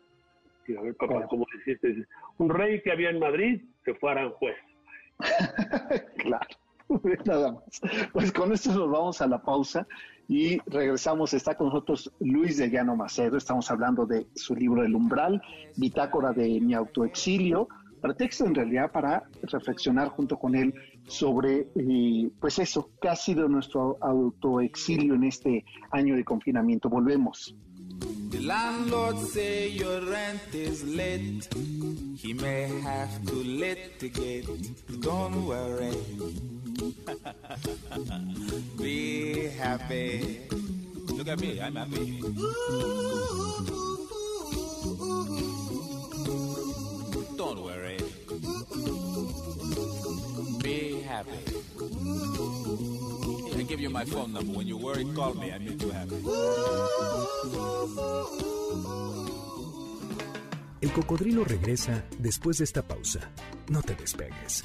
Speaker 2: a ver, papá, ¿cómo dijiste? Un rey que había en Madrid se fue a Aranjuez. (laughs)
Speaker 1: claro. (laughs) Nada más. Pues con esto nos vamos a la pausa y regresamos. Está con nosotros Luis de Llano Macedo. Estamos hablando de su libro El Umbral, bitácora de mi autoexilio. Pretexto en realidad para reflexionar junto con él sobre, eh, pues eso, qué ha sido nuestro autoexilio en este año de confinamiento. Volvemos. The landlord say your rent is late. He may have to litigate. Don't worry. Be happy. Look at me, I'm happy. Don't worry. Be happy. I give you my phone number. When you worry, call me. I make you happy.
Speaker 3: El cocodrilo regresa después de esta pausa. No te despegues.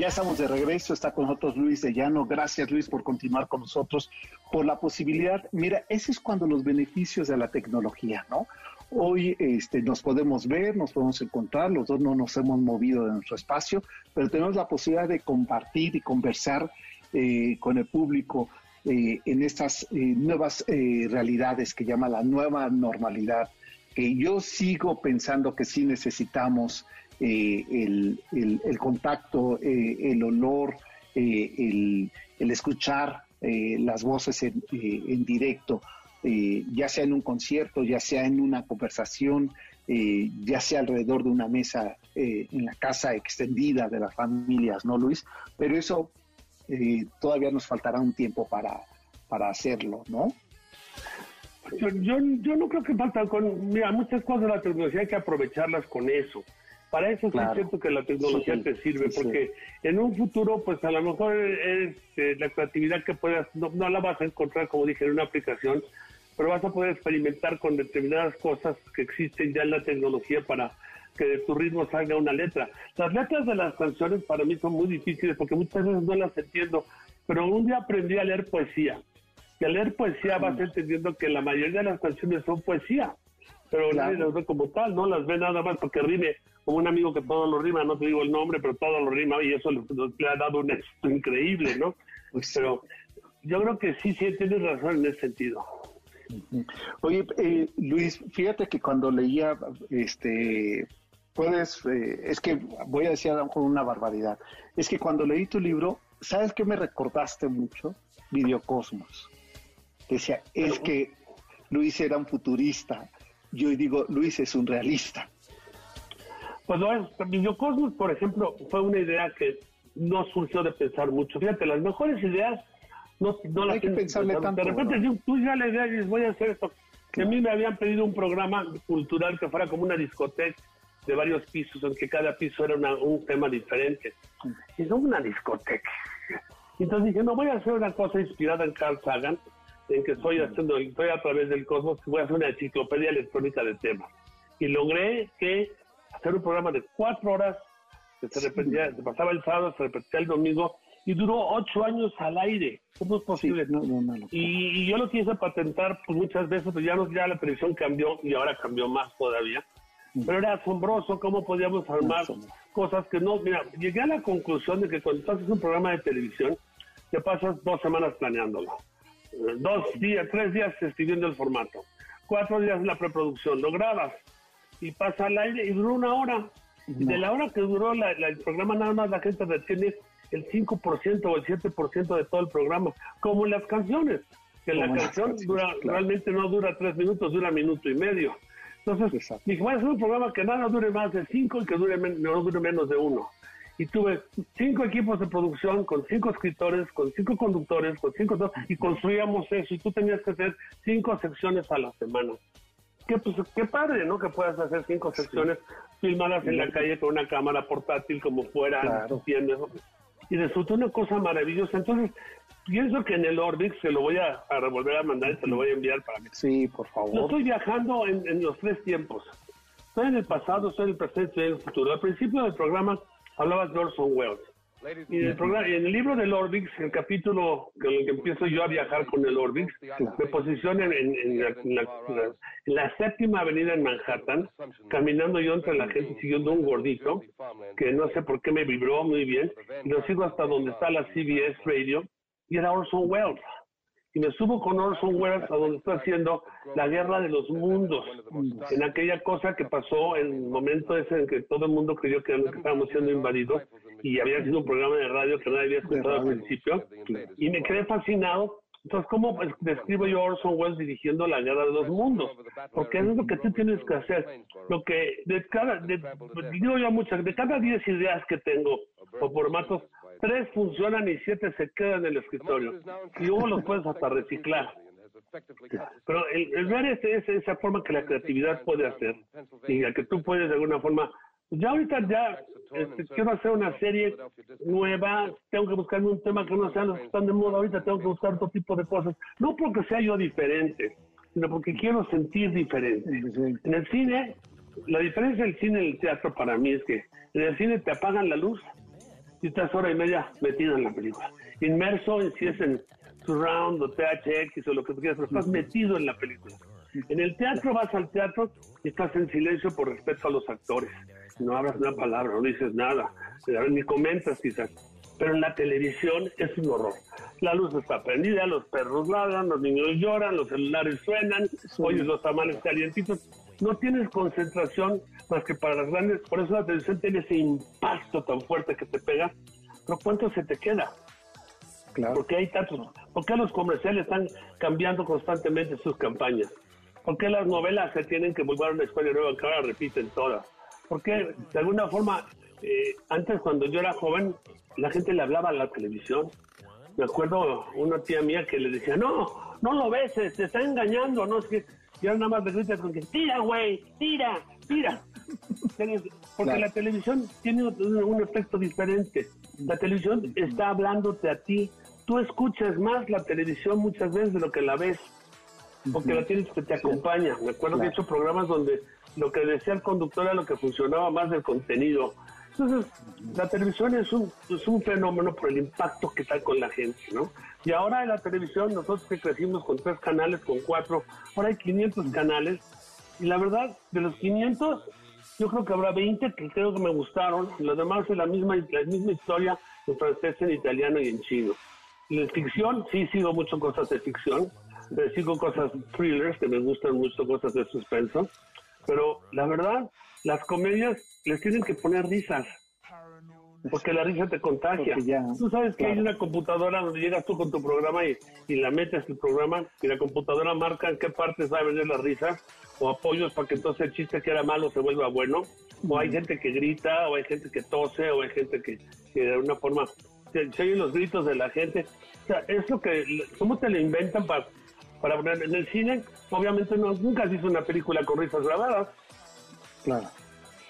Speaker 1: Ya estamos de regreso, está con nosotros Luis de Llano. Gracias Luis por continuar con nosotros, por la posibilidad. Mira, ese es cuando los beneficios de la tecnología, ¿no? Hoy este, nos podemos ver, nos podemos encontrar, los dos no nos hemos movido de nuestro espacio, pero tenemos la posibilidad de compartir y conversar eh, con el público eh, en estas eh, nuevas realidades que llama la nueva normalidad, que yo sigo pensando que sí necesitamos eh, el, contacto, eh, el olor, eh, el, escuchar las voces en, directo, ya sea en un concierto, ya sea en una conversación, ya sea alrededor de una mesa en la casa extendida de las familias, ¿no, Luis? Pero eso todavía nos faltará un tiempo para, para hacerlo, ¿no?
Speaker 2: Yo, yo, yo, no creo que falta con, mira, muchas cosas de la tecnología hay que aprovecharlas con eso. Para eso sí es cierto que la tecnología te sirve, porque en un futuro, pues a lo mejor es, eh, la creatividad que puedas, no, la vas a encontrar, como dije, en una aplicación, pero vas a poder experimentar con determinadas cosas que existen ya en la tecnología para que de tu ritmo salga una letra. Las letras de las canciones para mí son muy difíciles porque muchas veces no las entiendo, pero un día aprendí a leer poesía. Y al leer poesía vas entendiendo que la mayoría de las canciones son poesía pero nadie las ve como tal, no las ve nada más porque rime, como un amigo que todo lo rima, no te digo el nombre, pero todo lo rima y eso le, ha dado un éxito increíble, ¿no? Pues pero yo creo que sí, sí, tienes razón en ese sentido.
Speaker 1: Oye, eh, Luis, fíjate que cuando leía, este, puedes, eh, es que voy a decir a una barbaridad, es que cuando leí tu libro, ¿sabes qué me recordaste mucho? Videocosmos. Decía, es que Luis era un futurista, yo digo, Luis es un realista.
Speaker 2: Pues no, Videocosmos, por ejemplo, fue una idea que no surgió de pensar mucho. Fíjate, las mejores ideas no, no las
Speaker 1: hay que pensarle tanto.
Speaker 2: De repente tú ya la idea dices, voy a hacer esto. Que a mí me habían pedido un programa cultural que fuera como una discoteca de varios pisos, en que cada piso era un tema diferente. Y no una discoteca. Entonces dije, no, voy a hacer una cosa inspirada en Carl Sagan, en que estoy haciendo, estoy a través del cosmos, voy a hacer una enciclopedia electrónica de temas. Y logré que hacer un programa de cuatro horas, que se repetía, se pasaba el sábado, se repetía el domingo, y duró ocho años al aire. ¿Cómo es posible? no, no, no, y, yo lo quise patentar pues, muchas veces, pero ya, no, ya la televisión cambió y ahora cambió más todavía. Pero era asombroso cómo podíamos armar cosas que no. Mira, llegué a la conclusión de que cuando haces un programa de televisión, te pasas dos semanas planeándolo. Eh, dos días, tres días escribiendo el formato. Cuatro días la preproducción, lo grabas y pasa al aire y duró una hora. Y de la hora que duró el programa, nada más la gente retiene el 5% o el 7% de todo el programa, como las canciones, que la canción dura, realmente no dura tres minutos, dura minuto y medio. Entonces, dije, voy a hacer un programa que nada dure más de cinco y que dure no dure menos de uno. Y tuve cinco equipos de producción con cinco escritores, con cinco conductores, con cinco... Y construíamos eso y tú tenías que hacer cinco secciones a la semana. Qué, pues, qué padre, ¿no? Que puedas hacer cinco secciones filmadas en la calle con una cámara portátil como fuera, claro. Y resultó una cosa maravillosa. Entonces, pienso que en el Orbix, se lo voy a, revolver a mandar y te lo voy a enviar para mí.
Speaker 1: Sí, por favor.
Speaker 2: Yo estoy viajando en, los tres tiempos. Estoy en el pasado, estoy en el presente, estoy en el futuro. Al principio del programa hablabas de Orson Welles. Y en el, programa, en el libro del Orbix, el capítulo con el que empiezo yo a viajar con el Orbix, me posiciono en, la, séptima avenida en Manhattan, caminando yo entre la gente siguiendo un gordito, que no sé por qué me vibró muy bien, y lo sigo hasta donde está la CBS Radio, y era Orson Welles. Y me subo con Orson Welles a donde está haciendo la guerra de los mundos, en aquella cosa que pasó en el momento ese en que todo el mundo creyó que, estábamos siendo invadidos y había sido un programa de radio que nadie había escuchado al principio. Y me quedé fascinado entonces, ¿cómo describo yo a Orson Welles dirigiendo la guerra de los mundos? Porque eso es lo que tú tienes que hacer. Lo que de cada, digo yo muchas, de cada 10 ideas que tengo o formatos, tres funcionan y siete se quedan en el escritorio. Y luego los puedes hasta reciclar. Pero el, ver es, esa forma que la creatividad puede hacer y que tú puedes de alguna forma ya ahorita ya este, quiero hacer una serie nueva, tengo que buscarme un tema que no sea los que están de moda ahorita, tengo que buscar otro tipo de cosas, no porque sea yo diferente, sino porque quiero sentir diferente. En el cine, la diferencia del cine y el teatro para mí es que en el cine te apagan la luz y estás hora y media metido en la película, inmerso en si es en surround o THX o lo que tú quieras, pero estás metido en la película. En el teatro vas al teatro y estás en silencio por respeto a los actores no hablas una palabra, no dices nada, ni comentas quizás. Pero en la televisión es un horror. La luz está prendida, los perros ladran, los niños lloran, los celulares suenan, oyes los tamales calientitos. No tienes concentración más que para las grandes. Por eso la televisión tiene ese impacto tan fuerte que te pega. Pero ¿cuánto se te queda? Claro. Porque hay tantos. ¿Por qué los comerciales están cambiando constantemente sus campañas? ¿Por qué las novelas se tienen que volver a una escuela nueva que ahora repiten todas? Porque de alguna forma, eh, antes cuando yo era joven, la gente le hablaba a la televisión. Me acuerdo una tía mía que le decía, no, no lo ves, se, está engañando, no es que yo nada más le grita con que tira, güey, tira, tira. Porque la televisión tiene un, efecto diferente. La televisión está hablándote a ti. Tú escuchas más la televisión muchas veces de lo que la ves. Porque la tienes que te acompaña. Me acuerdo que he hecho programas donde lo que decía el conductor era lo que funcionaba más del contenido. Entonces, la televisión es un, es un fenómeno por el impacto que da con la gente, ¿no? Y ahora en la televisión, nosotros que crecimos con tres canales, con cuatro, ahora hay 500 canales. Y la verdad, de los 500, yo creo que habrá 20 que creo que me gustaron. Los demás es la misma, la misma historia en francés, en italiano y en chino. En ficción, sí sigo mucho cosas de ficción. Sigo cosas thrillers, que me gustan mucho, cosas de suspenso. Pero la verdad, las comedias les tienen que poner risas. Porque la risa te contagia. tú sabes que hay una computadora donde llegas tú con tu programa y, y la metes el programa y la computadora marca en qué partes va a venir la risa o apoyos para que entonces el chiste que era malo se vuelva bueno. O hay gente que grita, o hay gente que tose, o hay gente que, de alguna forma se, se, oyen los gritos de la gente. O sea, es lo que, ¿cómo te lo inventan para para poner en el cine, obviamente no, nunca se hizo una película con risas grabadas. Claro.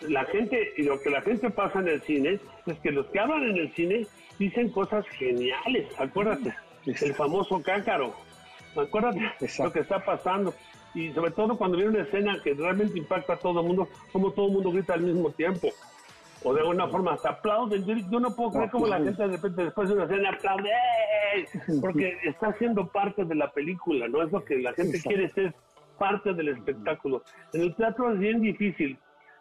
Speaker 2: La gente, y lo que la gente pasa en el cine, es que los que hablan en el cine dicen cosas geniales, acuérdate, el famoso cácaro, acuérdate lo que está pasando. Y sobre todo cuando viene una escena que realmente impacta a todo el mundo, como todo el mundo grita al mismo tiempo o de alguna forma hasta aplauden. Yo, no puedo creer cómo la gente de repente después de una escena aplaude, porque (laughs) está siendo parte de la película, ¿no? Es lo que la gente quiere ser parte del espectáculo. En el teatro es bien difícil.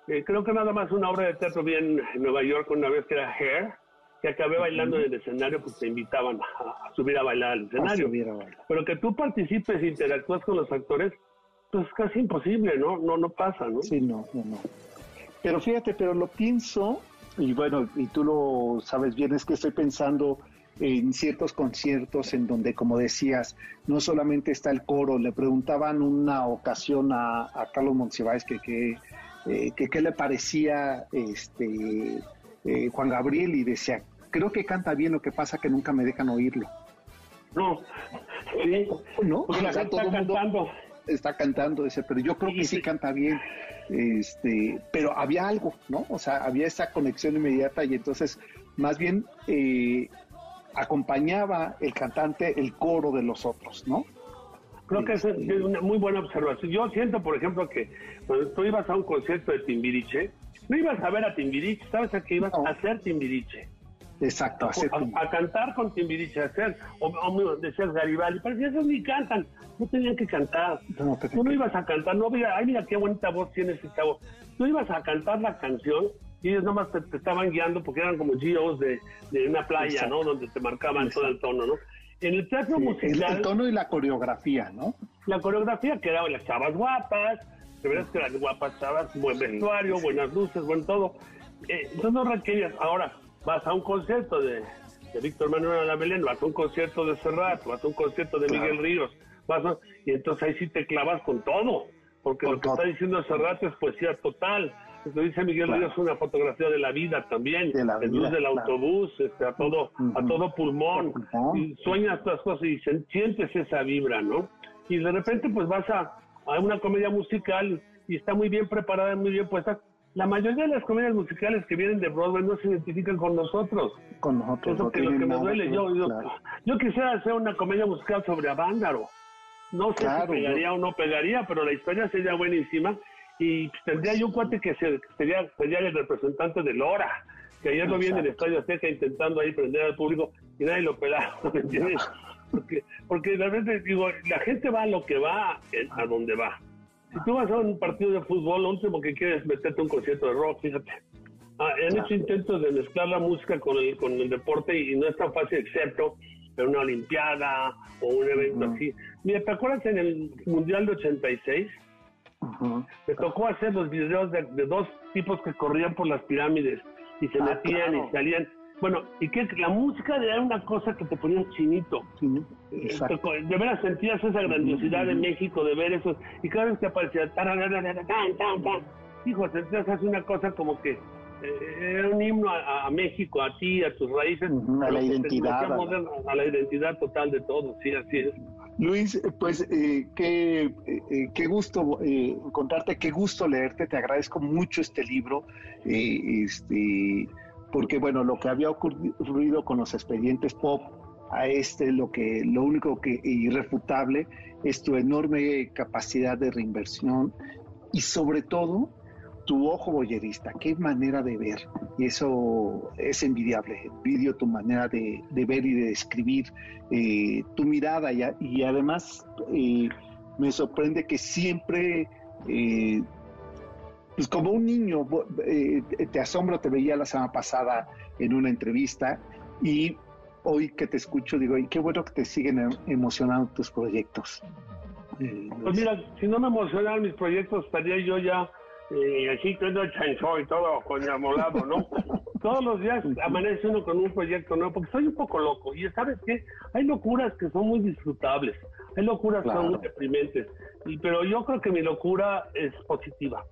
Speaker 2: Eh, creo que nada más una obra de teatro vi en Nueva York una vez que era Hair, que acabé bailando en el escenario, pues te invitaban a, subir a bailar al escenario. Pero que tú participes e interactúas con los actores, pues es casi imposible, ¿no? No, no pasa, ¿no?
Speaker 1: Sí, no, no, no. Pero fíjate, pero lo pienso, y bueno, y tú lo sabes bien, es que estoy pensando en ciertos conciertos en donde, como decías, no solamente está el coro, le preguntaban una ocasión a, Carlos Monsiváis que, que, eh, que qué le parecía este eh, Juan Gabriel y decía, creo que canta bien, lo que pasa que nunca me dejan oírlo.
Speaker 2: No, sí,
Speaker 1: no, está cantando. Está cantando ese, pero yo creo que sí canta bien. Este, pero había algo, ¿no? O sea, había esa conexión inmediata y entonces, más bien, eh, acompañaba el cantante el coro de los otros, ¿no?
Speaker 2: Creo que es una muy buena observación. Yo siento, por ejemplo, que cuando tú ibas a un concierto de Timbiriche, no ibas a ver a Timbiriche, sabes a qué ibas a hacer Timbiriche.
Speaker 1: Exacto,
Speaker 2: a, a, cantar con Timbiriche, a hacer, o, o decías Garibaldi, pero si esos ni cantan, no tenían que cantar. No, Tú no ibas a cantar, no había, ay mira qué bonita voz tiene ese chavo. Tú ibas a cantar la canción y ellos nomás te, te estaban guiando porque eran como GOs de, de una playa, ¿no? Donde te marcaban todo el tono, ¿no? En el teatro musical...
Speaker 1: El, tono y la coreografía, ¿no?
Speaker 2: La coreografía que eran las chavas guapas, de verdad que las guapas chavas, buen vestuario, buenas luces, buen todo. Eh, entonces no requerías. Ahora, vas a un concierto de, de Víctor Manuel Alamelén, vas a un concierto de Serrat, vas a un concierto de Miguel Ríos, vas y entonces ahí sí te clavas con todo, porque lo que está diciendo Serrat es poesía total. Lo dice Miguel Ríos, una fotografía de la vida también, de la luz del autobús, este, a todo, a todo pulmón, y sueñas todas cosas y sientes esa vibra, ¿no? Y de repente pues vas a, a una comedia musical y está muy bien preparada, muy bien puesta. La mayoría de las comedias musicales que vienen de Broadway no se identifican con nosotros.
Speaker 1: Con nosotros.
Speaker 2: Eso que lo que me duele. Yo, yo, quisiera hacer una comedia musical sobre Avándaro. No sé si pegaría o no pegaría, pero la historia sería buenísima y tendría yo un cuate que sería, sería el representante de Lora, que ayer lo vi en el Estadio Azteca intentando ahí prender al público y nadie lo pelaba, (laughs) ¿me entiendes? Porque, porque realmente digo, la gente va a lo que va, a donde va. Si tú vas a un partido de fútbol, lo último que quieres es meterte a un concierto de rock, fíjate. Ah, han hecho intentos de mezclar la música con el, con el deporte y no es tan fácil, excepto en una olimpiada o un evento así. Mira, ¿te acuerdas en el Mundial de 86? Me tocó hacer los videos de, dos tipos que corrían por las pirámides y se ah, metían y salían. Bueno, y que la música era una cosa que te ponía chinito. de veras sentías esa grandiosidad de México, de ver eso. Y cada vez que aparecía, hijo, sentías así una cosa como que eh, era un himno a, México, a ti, a tus raíces.
Speaker 1: a la identidad.
Speaker 2: a la identidad total de todo, sí, así es.
Speaker 1: Luis, pues eh, qué, eh, qué, gusto eh, encontrarte, qué gusto leerte, te agradezco mucho este libro, este, porque bueno, lo que había ocurrido con los expedientes pop, a este lo que lo único que irrefutable es tu enorme capacidad de reinversión y sobre todo tu ojo boyerista, qué manera de ver. Y eso es envidiable. Envidio tu manera de, ver y de escribir, eh, tu mirada. Y, y además eh, me sorprende que siempre, eh, pues como un niño, te asombro, te veía la semana pasada en una entrevista y hoy que te escucho digo, y qué bueno que te siguen em, emocionando tus proyectos.
Speaker 2: Pues mira, si no me emocionaran mis proyectos, estaría yo ya y así todo chancho y todo con amolado, ¿no? (laughs) Todos los días amanece uno con un proyecto nuevo, porque soy un poco loco. Y sabes qué? Hay locuras que son muy disfrutables, hay locuras que son muy deprimentes. Y, pero yo creo que mi locura es positiva.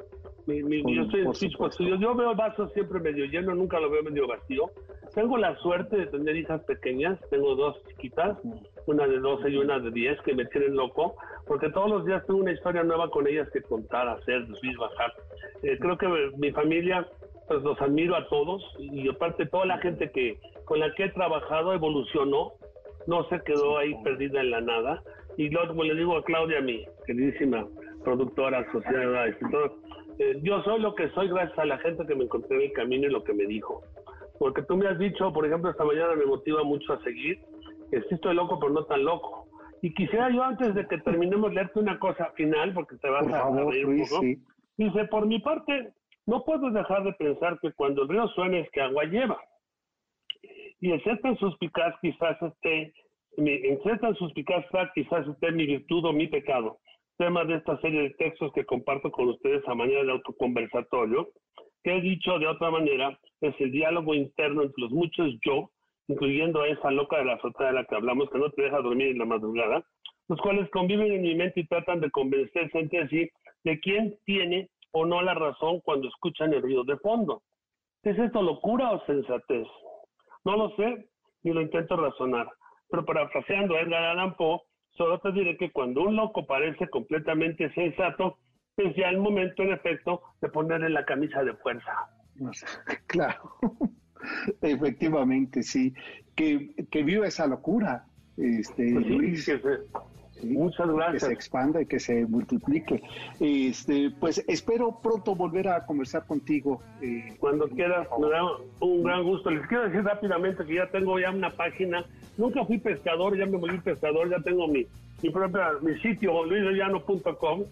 Speaker 2: Yo soy Yo veo el vaso siempre medio lleno, nunca lo veo medio vacío. Tengo la suerte de tener hijas pequeñas, tengo dos chiquitas, una de 12 y una de 10, que me tienen loco, porque todos los días tengo una historia nueva con ellas que contar, hacer, subir, bajar. Eh, creo que mi familia, pues los admiro a todos y aparte toda la gente que con la que he trabajado evolucionó, no se quedó ahí perdida en la nada. Y luego, como le digo a Claudia, mi queridísima productora, asociada, escritora, eh, yo soy lo que soy gracias a la gente que me encontré en el camino y lo que me dijo. Porque tú me has dicho, por ejemplo, esta mañana me motiva mucho a seguir, que estoy loco, pero no tan loco. Y quisiera yo, antes de que terminemos, leerte una cosa final, porque te vas a, reír un poco. Dice, por mi parte, no puedo dejar de pensar que cuando el río suena es que agua lleva. Y en ser tan suspicaz quizás esté, en ser tan suspicaz quizás esté mi virtud o mi pecado. Tema de esta serie de textos que comparto con ustedes a manera de autoconversatorio, que he dicho de otra manera, es el diálogo interno entre los muchos yo, incluyendo a esa loca de la azotea de la que hablamos, que no te deja dormir en la madrugada, los cuales conviven en mi mente y tratan de convencerse entre sí de quién tiene o no la razón cuando escuchan el ruido de fondo. ¿Es esto locura o sensatez? No lo sé, ni lo intento razonar. Pero parafraseando a Edgar Allan Poe, solo te diré que cuando un loco parece completamente sensato, es ya el momento, en efecto, de ponerle la camisa de fuerza. (laughs)
Speaker 1: Claro, efectivamente, sí. Que, que vio esa locura, este,
Speaker 2: pues
Speaker 1: Luis.
Speaker 2: Muchas gracias.
Speaker 1: Que se expanda y que se multiplique. Este, pues espero pronto volver a conversar contigo.
Speaker 2: Eh, Cuando quieras, me da un gran gusto. Les quiero decir rápidamente que ya tengo ya una página. Nunca fui pescador, ya me volví pescador, ya tengo mi, mi propia mi sitio, luisdellano.com.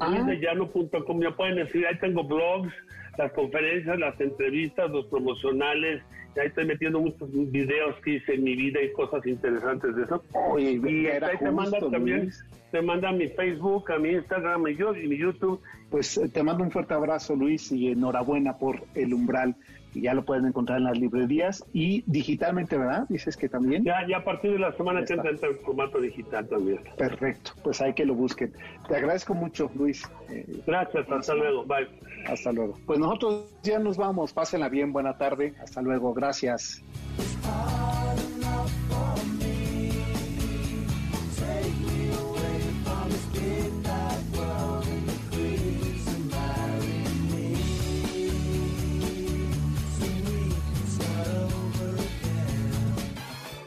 Speaker 2: Ah. Luisdellano.com, ya pueden escribir, ahí tengo blogs, las conferencias, las entrevistas, los promocionales, y ahí estoy metiendo muchos videos que hice en mi vida y cosas interesantes de eso. y ahí te manda también, te manda mi Facebook, a mi Instagram y, yo, y mi YouTube.
Speaker 1: Pues eh, te mando un fuerte abrazo, Luis, y enhorabuena por el umbral ya lo pueden encontrar en las librerías y digitalmente, ¿verdad? Dices que también.
Speaker 2: Ya, ya a partir de la semana que entra en formato digital también.
Speaker 1: Perfecto, pues hay que lo busquen. Te agradezco mucho, Luis.
Speaker 2: Eh, Gracias, hasta luego, bye.
Speaker 1: Hasta luego. Pues nosotros ya nos vamos, pásenla bien, buena tarde, hasta luego, gracias.